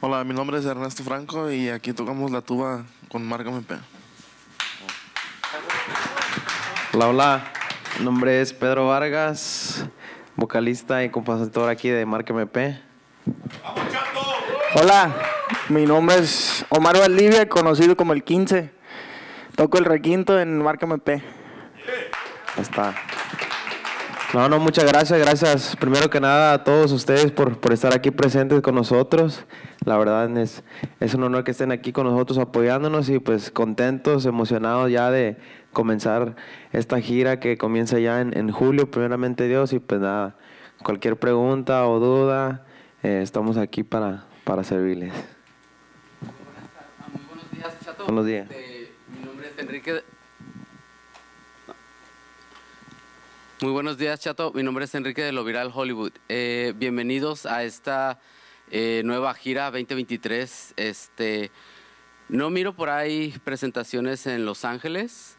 Hola, mi nombre es Ernesto Franco y aquí tocamos la tuba con Marca MP. Hola, hola. Mi nombre es Pedro Vargas, vocalista y compositor aquí de Marca MP. Hola, mi nombre es Omar Valdivia, conocido como el 15. Toco el requinto en Marca MP. Ahí está. No, no, muchas gracias, gracias primero que nada a todos ustedes por, por estar aquí presentes con nosotros. La verdad es, es un honor que estén aquí con nosotros apoyándonos y pues contentos, emocionados ya de comenzar esta gira que comienza ya en, en julio, primeramente Dios, y pues nada, cualquier pregunta o duda, eh, estamos aquí para, para servirles. Muy buenos días, Chato. Buenos días. Eh, mi nombre es Enrique. Muy buenos días, Chato. Mi nombre es Enrique de Lo Viral Hollywood. Eh, bienvenidos a esta eh, nueva gira 2023. Este, no miro por ahí presentaciones en Los Ángeles.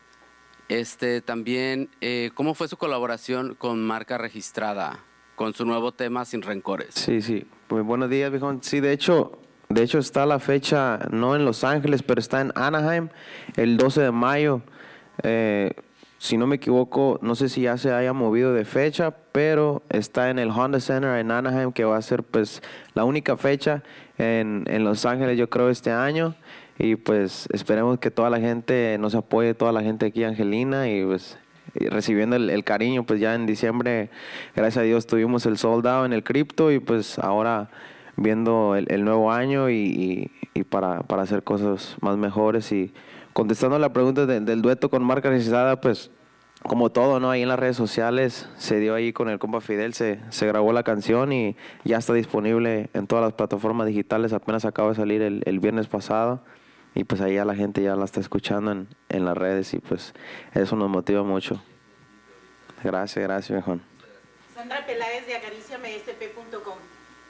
Este, también, eh, ¿cómo fue su colaboración con marca registrada, con su nuevo tema Sin Rencores? Sí, sí. Pues buenos días, viejón. Sí, de hecho, de hecho está la fecha no en Los Ángeles, pero está en Anaheim el 12 de mayo. Eh, si no me equivoco, no sé si ya se haya movido de fecha, pero está en el Honda Center en Anaheim, que va a ser pues la única fecha en, en Los Ángeles, yo creo, este año. Y pues esperemos que toda la gente nos apoye, toda la gente aquí, Angelina, y pues y recibiendo el, el cariño, pues ya en diciembre, gracias a Dios, tuvimos el soldado en el cripto y pues ahora viendo el, el nuevo año y, y- y para, para hacer cosas más mejores y contestando la pregunta de- del dueto con marca registrada, pues como todo, ¿no? Ahí en las redes sociales se dio ahí con el compa Fidel, se, se grabó la canción y ya está disponible en todas las plataformas digitales, apenas acaba de salir el, el viernes pasado y pues ahí ya la gente ya la está escuchando en, en las redes y pues eso nos motiva mucho. Gracias, gracias, viejón. Sandra Peláez de acariciamesp.com.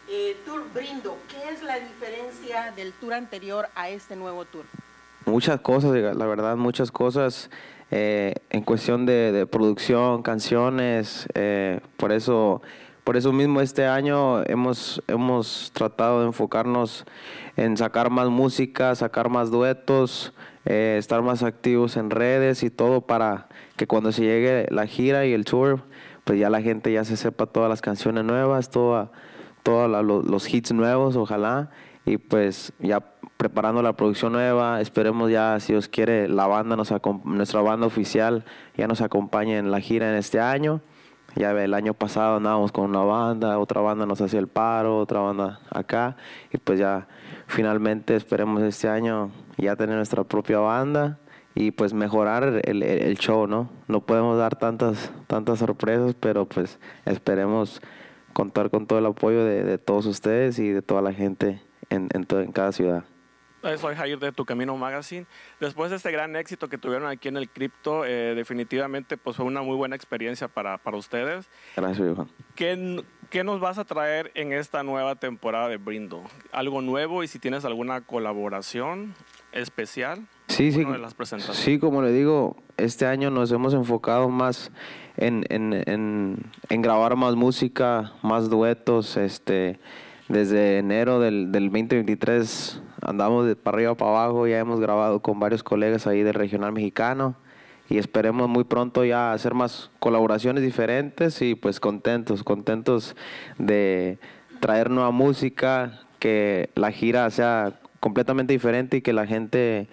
Eh, tour Brindo, ¿qué es la diferencia del tour anterior a este nuevo tour? Muchas cosas, la verdad, muchas cosas eh, en cuestión de, producción, canciones, eh, por eso, por eso mismo este año hemos, hemos tratado de enfocarnos en sacar más música, sacar más duetos, eh, estar más activos en redes y todo para que cuando se llegue la gira y el tour, pues ya la gente ya se sepa todas las canciones nuevas, todos los hits nuevos, ojalá. Y pues ya preparando la producción nueva, esperemos ya, si Dios quiere, la banda, nos nuestra banda oficial ya nos acompañe en la gira en este año. Ya el año pasado andábamos con una banda, otra banda nos hacía el paro, otra banda acá. Y pues ya finalmente esperemos este año ya tener nuestra propia banda y pues mejorar el, show, ¿no? No podemos dar tantas, tantas sorpresas, pero pues esperemos contar con todo el apoyo de, todos ustedes y de toda la gente en, en, to- en cada ciudad. Soy Jair de Tu Camino Magazine. Después de este gran éxito que tuvieron aquí en el cripto, eh, definitivamente pues fue una muy buena experiencia para, para ustedes. Gracias, viejo. ¿Qué, ¿Qué nos vas a traer en esta nueva temporada de Brindo? ¿Algo nuevo y si tienes alguna colaboración especial? Sí, sí. De las presentaciones. Sí, como le digo, este año nos hemos enfocado más en, en, en, en grabar más música, más duetos. Este, desde enero del, del 2023 andamos de para arriba para abajo, ya hemos grabado con varios colegas ahí del regional mexicano y esperemos muy pronto ya hacer más colaboraciones diferentes y pues contentos, contentos de traer nueva música, que la gira sea completamente diferente y que la gente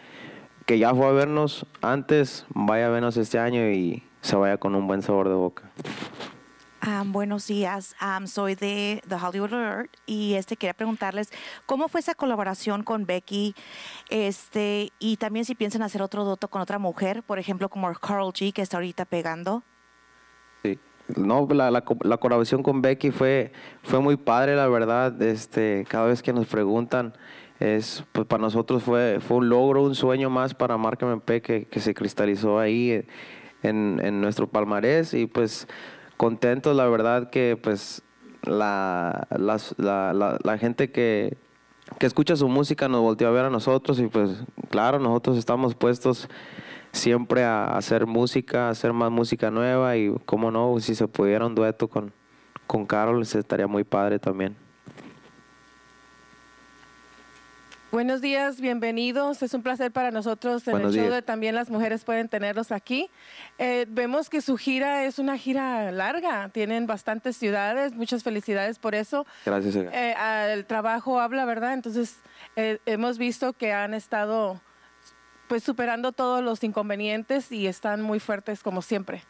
que ya fue a vernos antes vaya a vernos este año y se vaya con un buen sabor de boca. Buenos días, soy de The Hollywood Alert y este quería preguntarles cómo fue esa colaboración con Becky, este y también si piensan hacer otro dueto con otra mujer, por ejemplo como Carl G que está ahorita pegando. Sí. No, la, la, co- la colaboración con Becky fue, fue muy padre, la verdad. Este, cada vez que nos preguntan, es, pues para nosotros fue, fue un logro, un sueño más para Marca MP que, que se cristalizó ahí eh, en, en nuestro palmarés y pues contentos, la verdad que pues la, la, la, gente que, que escucha su música nos volteó a ver a nosotros y pues claro, nosotros estamos puestos siempre a hacer música, a hacer más música nueva y cómo no, si se pudiera un dueto con, con Carol, estaría muy padre también. Buenos días, bienvenidos. Es un placer para nosotros en Buenos el show días. de también las mujeres pueden tenerlos aquí. Eh, vemos que su gira es una gira larga, tienen bastantes ciudades, muchas felicidades por eso. Gracias. Eh, el trabajo habla, ¿verdad? Entonces eh, hemos visto que han estado pues superando todos los inconvenientes y están muy fuertes como siempre.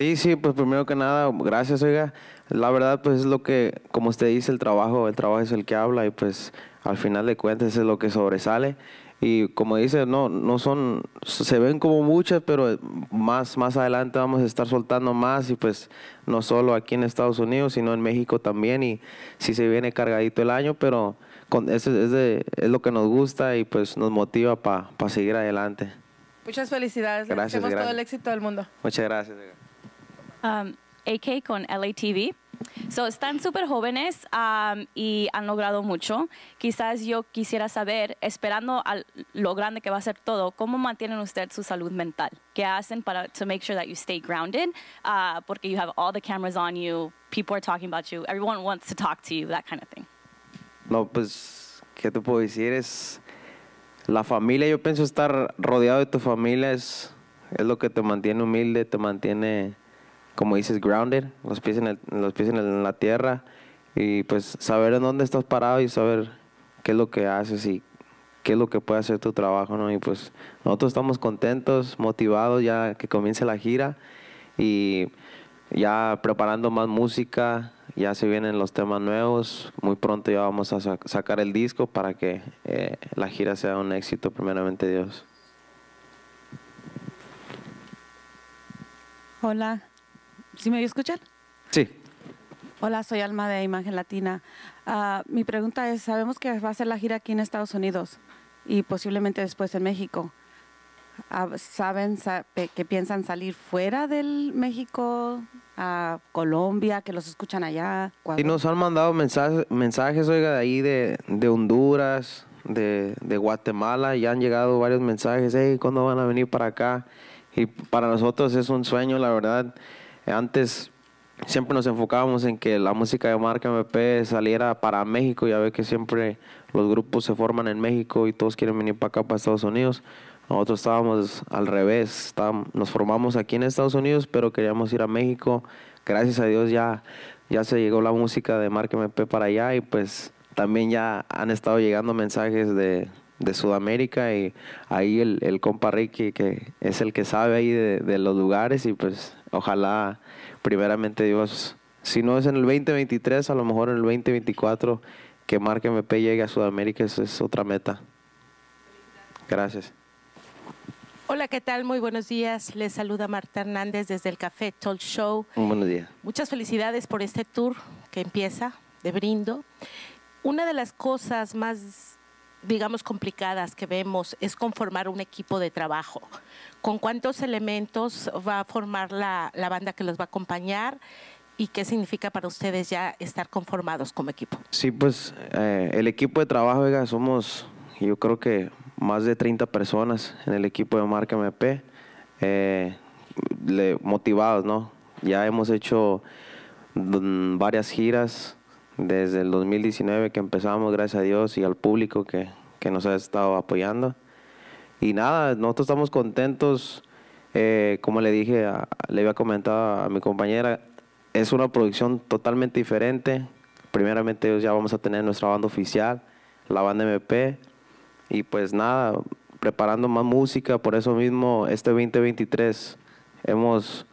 Sí, sí, pues primero que nada, gracias, oiga. La verdad, pues es lo que, como usted dice, el trabajo, el trabajo es el que habla y pues al final de cuentas es lo que sobresale. Y como dice, no, no son, se ven como muchas, pero más, más adelante vamos a estar soltando más y pues no solo aquí en Estados Unidos, sino en México también y sí se viene cargadito el año, pero con, eso es, de- es lo que nos gusta y pues nos motiva para seguir adelante. Muchas felicidades, Gracias, deseamos todo el éxito del mundo. Muchas gracias. Um, AK con LATV. So, están súper jóvenes um, y han logrado mucho. Quizás yo quisiera saber, esperando a lo grande que va a ser todo, ¿cómo mantienen usted su salud mental? ¿Qué hacen para to make sure that you stay grounded? Uh, porque you have all the cameras on you, people are talking about you, everyone wants to talk to you, that kind of thing. No, pues, ¿qué te puedo decir? Es la familia, yo pienso estar rodeado de tu familia es, es lo que te mantiene humilde, te mantiene, como dices, grounded, los pies en, los pies en, la tierra y pues saber en dónde estás parado y saber qué es lo que haces y qué es lo que puede hacer tu trabajo, ¿no? Y pues nosotros estamos contentos, motivados ya que comience la gira y ya preparando más música, ya se vienen los temas nuevos, muy pronto ya vamos a sa- sacar el disco para que eh, la gira sea un éxito, primeramente Dios. Hola, ¿sí me escuchan? Sí. Hola, soy Alma de Imagen Latina. Ah, mi pregunta es, sabemos que va a ser la gira aquí en Estados Unidos y posiblemente después en México. Ah, ¿Saben sa- que piensan salir fuera del México, a Colombia, que los escuchan allá? Y nos han mandado mensajes, mensajes oiga, de ahí de, de Honduras, de, de Guatemala, ya han llegado varios mensajes, hey, ¿cuándo van a venir para acá? Y para nosotros es un sueño, la verdad. Antes siempre nos enfocábamos en que la música de marca MP saliera para México, ya ve que siempre los grupos se forman en México y todos quieren venir para acá, para Estados Unidos. Nosotros estábamos al revés, nos formamos aquí en Estados Unidos, pero queríamos ir a México. Gracias a Dios ya, ya se llegó la música de Marca MP para allá y pues también ya han estado llegando mensajes de, de Sudamérica y ahí el, el compa Ricky que es el que sabe ahí de, de los lugares y pues ojalá primeramente Dios, si no es en el 2023, a lo mejor en el 2024 que Marca MP llegue a Sudamérica, esa es otra meta. Gracias. Hola, ¿qué tal? Muy buenos días. Les saluda Marta Hernández desde el Café Talk Show. Un buenos días. Muchas felicidades por este tour que empieza de Brindo. Una de las cosas más, digamos, complicadas que vemos es conformar un equipo de trabajo. ¿Con cuántos elementos va a formar la, la banda que los va a acompañar? ¿Y qué significa para ustedes ya estar conformados como equipo? Sí, pues eh, el equipo de trabajo, somos yo creo que más de 30 personas en el equipo de Marca MP, eh, motivados, ¿no? Ya hemos hecho mm, varias giras desde el 2019 que empezamos, gracias a Dios y al público que, que nos ha estado apoyando. Y nada, nosotros estamos contentos. eh, como le dije, a- le había comentado a mi compañera, es una producción totalmente diferente. Primeramente, ya vamos a tener nuestra banda oficial, la banda MP. Y pues nada, preparando más música. Por eso mismo, este 2023 hemos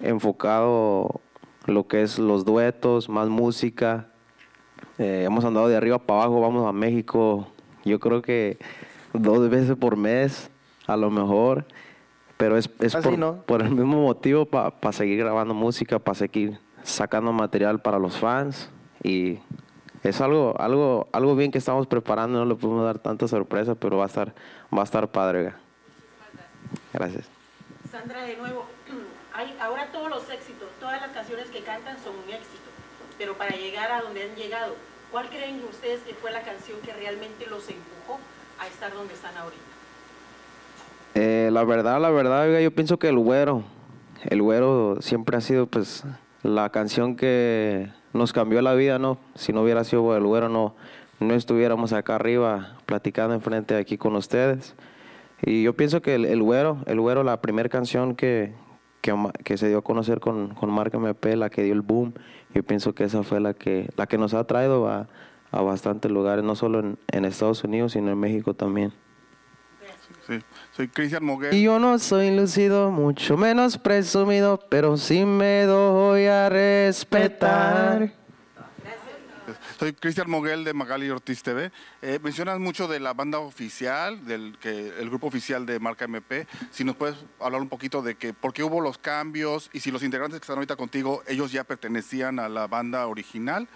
enfocado lo que es los duetos, más música. Eh, hemos andado de arriba para abajo, vamos a México, yo creo que dos veces por mes, a lo mejor. Pero es, es Así, por, ¿no? por el mismo motivo, para seguir grabando música, para seguir sacando material para los fans. Y es algo, algo, algo bien que estamos preparando, no le podemos dar tanta sorpresa, pero va a estar, va a estar padre. Gracias. Sandra, de nuevo, hay, ahora todos los éxitos, todas las canciones que cantan son un éxito, pero para llegar a donde han llegado, ¿cuál creen ustedes que fue la canción que realmente los empujó a estar donde están ahorita? Eh, la verdad, la verdad, yo pienso que el güero, el güero siempre ha sido pues la canción que nos cambió la vida, ¿no? Si no hubiera sido el güero, no, no estuviéramos acá arriba platicando enfrente aquí con ustedes. Y yo pienso que el Güero, el Güero, la primera canción que, que, se dio a conocer con, con Marca MP, la que dio el boom, yo pienso que esa fue la que, la que nos ha traído a, a bastantes lugares, no solo en, en Estados Unidos, sino en México también. Sí. Soy Cristian Moguel. Y yo no soy lucido, mucho menos presumido, pero sí me doy a respetar. Soy Cristian Moguel de Magali Ortiz TV. Eh, mencionas mucho de la banda oficial, del que el grupo oficial de Marca MP. Si nos puedes hablar un poquito de que por qué hubo los cambios y si los integrantes que están ahorita contigo, ellos ya pertenecían a la banda original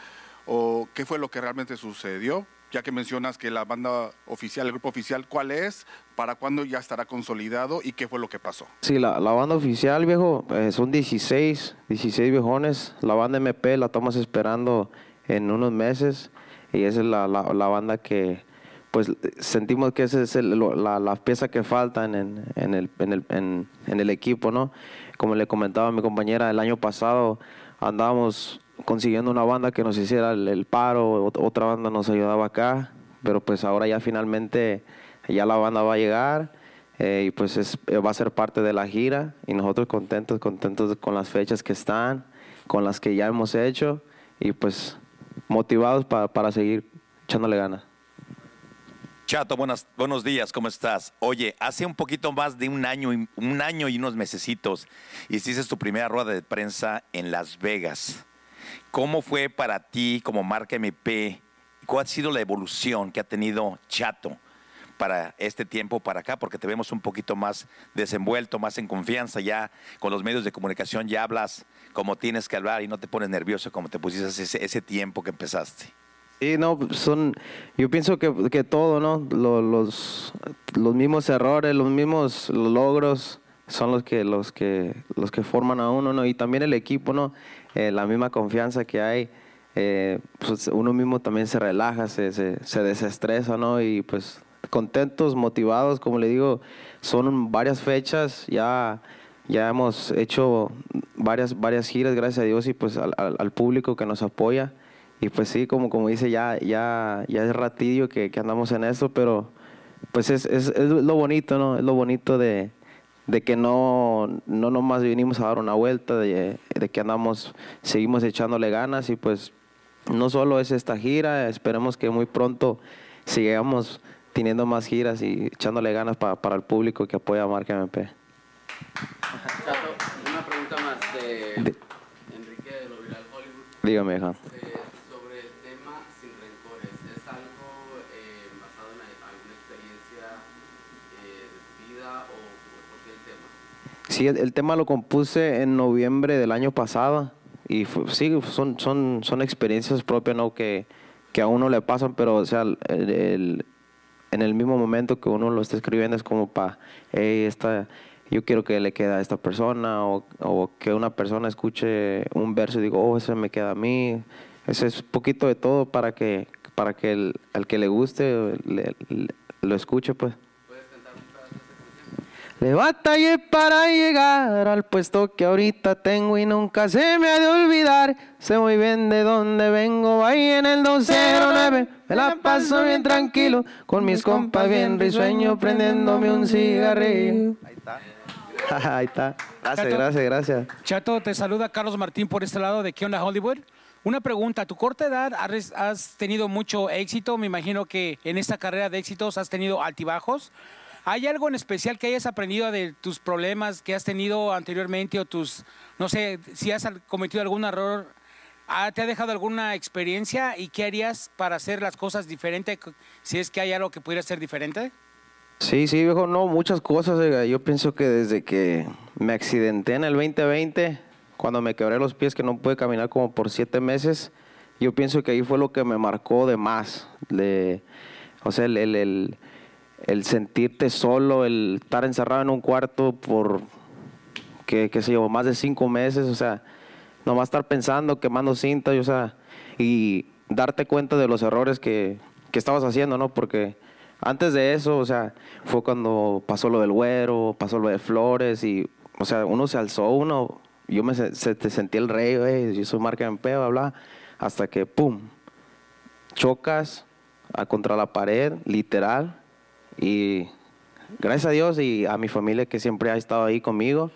o qué fue lo que realmente sucedió. Ya que mencionas que la banda oficial, el grupo oficial, ¿cuál es? ¿Para cuándo ya estará consolidado? ¿Y qué fue lo que pasó? Sí, la, banda oficial, viejo, eh, son 16, 16 viejones. La banda MP la estamos esperando en unos meses y esa es la, la, la banda que, pues, sentimos que esa es el- la, la pieza que falta en, en, en el, el, en, el equipo, ¿no? Como le comentaba a mi compañera, el año pasado andábamos consiguiendo una banda que nos hiciera el, paro, ot- otra banda nos ayudaba acá, pero pues ahora ya finalmente ya la banda va a llegar eh, y pues es- va a ser parte de la gira y nosotros contentos, contentos con las fechas que están, con las que ya hemos hecho y pues motivados pa- para seguir echándole ganas. Chato, buenas, buenos días, ¿cómo estás? Oye, hace un poquito más de un año, y- un año y unos mesecitos hiciste tu primera rueda de prensa en Las Vegas. ¿Cómo fue para ti como marca MP? ¿Cuál ha sido la evolución que ha tenido Chato para este tiempo para acá? Porque te vemos un poquito más desenvuelto, más en confianza ya con los medios de comunicación, ya hablas como tienes que hablar y no te pones nervioso como te pusiste ese, ese tiempo que empezaste. Sí, no, son, yo pienso que, que todo, ¿no? Lo- los, los mismos errores, los mismos logros son los que, los que, los que forman a uno, ¿no? Y también el equipo, ¿no? Eh, la misma confianza que hay, eh, pues uno mismo también se relaja, se, se, se desestresa, ¿no? Y pues contentos, motivados, como le digo, son varias fechas, ya, ya hemos hecho varias, varias giras, gracias a Dios, y pues al, al- al público que nos apoya. Y pues sí, como, como dice, ya, ya, ya es ratillo que, que andamos en esto, pero pues es, es, es lo bonito, ¿no? Es lo bonito de, de que no, no nomás vinimos a dar una vuelta, de, de que andamos, seguimos echándole ganas y pues no solo es esta gira, esperemos que muy pronto sigamos teniendo más giras y echándole ganas pa- para el público que apoya a Marca MP. Chato, una pregunta más de Enrique de lo Viral Hollywood. Dígame, hija. Eh, sobre el tema sin rencores, ¿es algo eh, basado en alguna experiencia eh, de vida o por qué el tema? Sí, el, el tema lo compuse en noviembre del año pasado y fu- sí, son, son, son experiencias propias ¿no? que, que a uno le pasan, pero o sea, el- el- en el mismo momento que uno lo está escribiendo es como para, hey, esta, yo quiero que le quede a esta persona o, que una persona escuche un verso y digo, oh, ese me queda a mí. Ese es poquito de todo para que, para que el, al que le guste le- lo escuche, pues. Le batallé para llegar al puesto que ahorita tengo y nunca se me ha de olvidar. Sé muy bien de dónde vengo, ahí en el 209. Me la paso bien tranquilo, con mis compas bien risueño, prendiéndome un cigarrillo. Ahí está. Ahí está. Gracias, Chato. gracias, gracias. Chato, te saluda Carlos Martín por este lado de ¿Qué onda Hollywood? Una pregunta, a tu corta edad has tenido mucho éxito, me imagino que en esta carrera de éxitos has tenido altibajos. ¿Hay algo en especial que hayas aprendido de tus problemas que has tenido anteriormente o tus, no sé, si has cometido algún error, ah, te ha dejado alguna experiencia y qué harías para hacer las cosas diferente si es que hay algo que pudiera ser diferente? Sí, sí, viejo, no, muchas cosas. Yo pienso que desde que me accidenté en el 2020, cuando me quebré los pies, que no pude caminar como por siete meses, yo pienso que ahí fue lo que me marcó de más. De, o sea, el, el- el sentirte solo, el estar encerrado en un cuarto por, que, qué sé más de cinco meses, o sea, nomás estar pensando, quemando cinta, o sea, y darte cuenta de los errores que, que estabas haciendo, ¿no? Porque antes de eso, o sea, fue cuando pasó lo del güero, pasó lo de Flores, y, o sea, uno se alzó, uno, yo me se- te sentí el rey, güey, yo soy marca en bla, bla, hasta que, pum, chocas a contra la pared, literal. Y gracias a Dios y a mi familia que siempre ha estado ahí conmigo.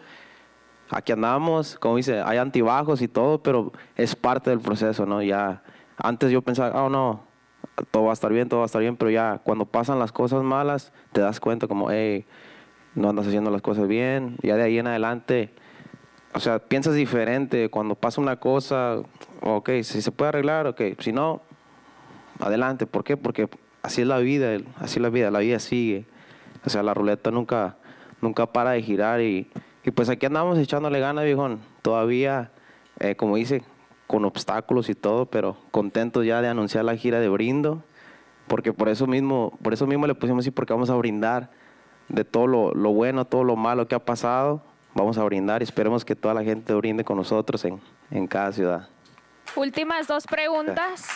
Aquí andamos, como dice, hay antibajos y todo, pero es parte del proceso, ¿no? Ya antes yo pensaba, oh no, todo va a estar bien, todo va a estar bien, pero ya cuando pasan las cosas malas, te das cuenta como, hey, no andas haciendo las cosas bien. Ya de ahí en adelante, o sea, piensas diferente. Cuando pasa una cosa, ok, si se puede arreglar, ok. Si no, adelante. ¿Por qué? Porque así es la vida, así es la vida, la vida sigue. O sea, la ruleta nunca, nunca para de girar y, y pues aquí andamos echándole ganas, viejón. Todavía, eh, como dice, con obstáculos y todo, pero contentos ya de anunciar la gira de Brindo, porque por eso mismo, por eso mismo le pusimos así, porque vamos a brindar de todo lo, lo bueno, todo lo malo que ha pasado, vamos a brindar y esperemos que toda la gente brinde con nosotros en, en cada ciudad. Últimas dos preguntas.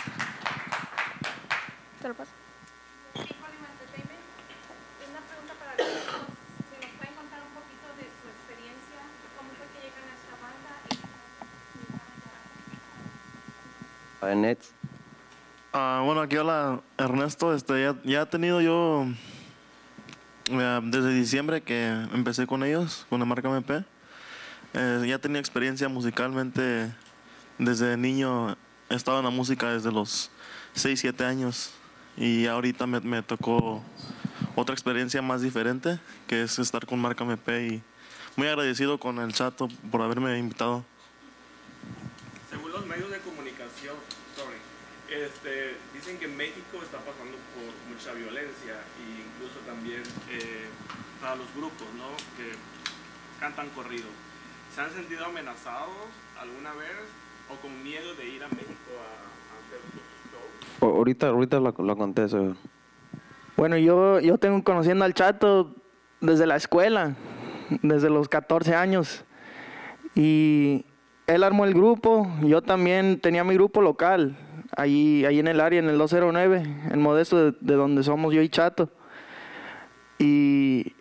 Te lo paso. Ah, bueno, aquí hola Ernesto. Este, ya, ya he tenido yo desde diciembre que empecé con ellos, con la marca MP. Eh, ya tenía experiencia musicalmente desde niño. He estado en la música desde los 6, 7 años y ahorita me, me tocó otra experiencia más diferente que es estar con marca MP y muy agradecido con el chato por haberme invitado. Según los medios de sorry, este, dicen que México está pasando por mucha violencia e incluso también eh, para los grupos ¿no? que cantan corrido. ¿Se han sentido amenazados alguna vez o con miedo de ir a México a, a hacer? O- Ahorita, ahorita lo, lo contesto. Bueno, yo, yo tengo conociendo al Chato desde la escuela, desde los 14 años. Y él armó el grupo, yo también tenía mi grupo local, ahí, ahí en el área, en el 209, en Modesto, de, de donde somos yo y Chato. Y,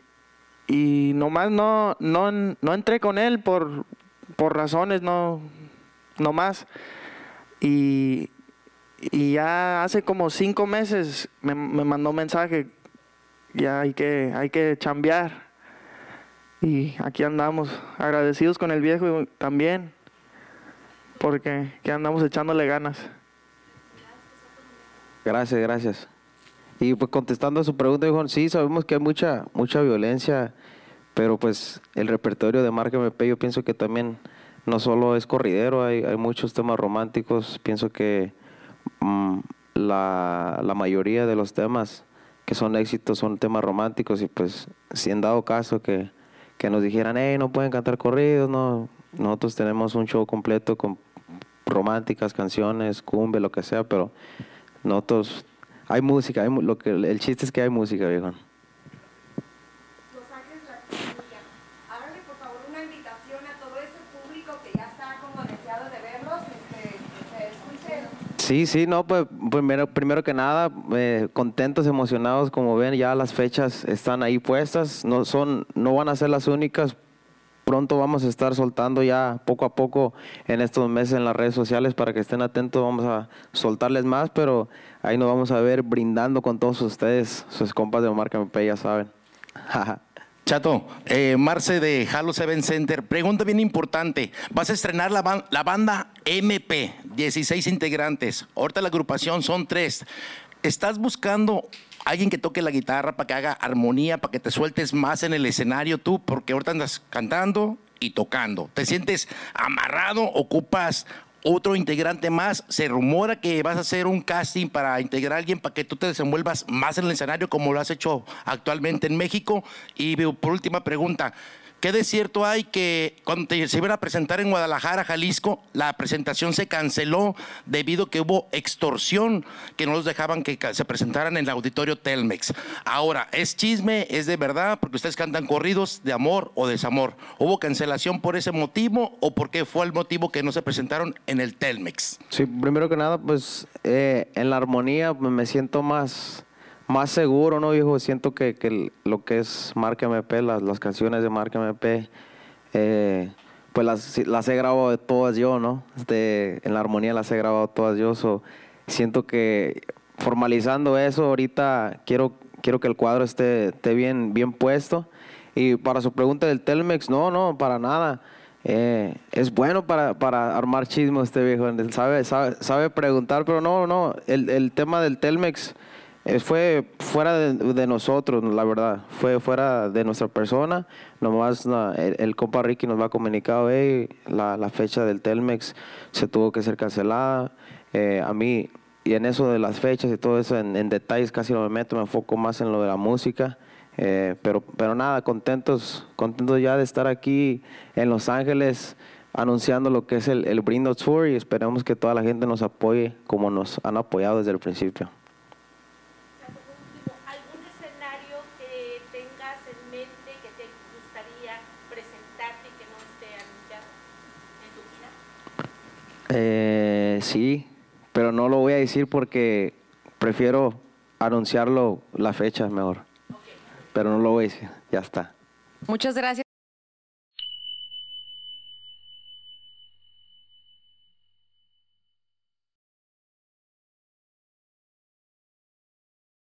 y nomás no, no, no entré con él por, por razones, no, no más. Y, y ya hace como cinco meses me, me mandó mensaje, ya hay que, hay que chambear. Y aquí andamos, agradecidos con el viejo también, porque que andamos echándole ganas. Gracias, gracias. Y pues contestando a su pregunta, dijo, sí, sabemos que hay mucha, mucha violencia, pero pues el repertorio de Marca MP yo pienso que también no solo es corridero, hay, hay muchos temas románticos, pienso que mm, la, la mayoría de los temas que son éxitos son temas románticos y pues si en dado caso que, que nos dijeran, hey, no pueden cantar corridos, no, nosotros tenemos un show completo con románticas, canciones, cumbe, lo que sea, pero nosotros hay música, hay lo que el chiste es que hay música, viejo. Sí, sí, no, pues primero, primero que nada, eh, contentos, emocionados, como ven, ya las fechas están ahí puestas, no son, no van a ser las únicas. Pronto vamos a estar soltando ya poco a poco en estos meses en las redes sociales para que estén atentos, vamos a soltarles más, pero ahí nos vamos a ver brindando con todos ustedes, sus compas de Marca MP, ya saben. Chato, eh, Marce de Halo Seven Center, pregunta bien importante. Vas a estrenar la, la banda MP, 16 integrantes. Ahorita la agrupación son tres. ¿Estás buscando alguien que toque la guitarra para que haga armonía, para que te sueltes más en el escenario tú? Porque ahorita andas cantando y tocando. ¿Te sientes amarrado? ¿Ocupas otro integrante más? Se rumora que vas a hacer un casting para integrar a alguien para que tú te desenvuelvas más en el escenario como lo has hecho actualmente en México. Y por última pregunta, ¿qué de cierto hay que cuando se iban a presentar en Guadalajara, Jalisco, la presentación se canceló debido a que hubo extorsión, que no los dejaban que se presentaran en el auditorio Telmex? Ahora, ¿es chisme? ¿Es de verdad? Porque ustedes cantan corridos de amor o desamor. ¿Hubo cancelación por ese motivo o por qué fue el motivo que no se presentaron en el Telmex? Sí, primero que nada, pues eh, en la armonía pues, me siento más, más seguro, ¿no, viejo? Siento que, que lo que es Marca MP, las, las canciones de Marca MP, eh, pues las, las he grabado todas yo, ¿no? Este, en la armonía las he grabado todas yo, so, siento que formalizando eso, ahorita quiero, quiero que el cuadro esté, esté bien, bien puesto. Y para su pregunta del Telmex, no, no, para nada. Eh, es bueno para, para armar chismo este viejo, sabe, sabe, sabe preguntar, pero no, no, el, el tema del Telmex fue fuera de, de nosotros, la verdad, fue fuera de nuestra persona, nomás el, el compa Ricky nos va a comunicar, hey, la, fecha del Telmex se tuvo que ser cancelada, Eh, a mí, y en eso de las fechas y todo eso, en, en detalles casi no me meto, me enfoco más en lo de la música. Eh, pero, pero nada, contentos, contentos ya de estar aquí en Los Ángeles anunciando lo que es el, el Brindo Tour y esperemos que toda la gente nos apoye como nos han apoyado desde el principio. Eh, sí, pero no lo voy a decir porque prefiero anunciarlo la fecha mejor. Pero no lo voy a decir, ya está. Muchas gracias.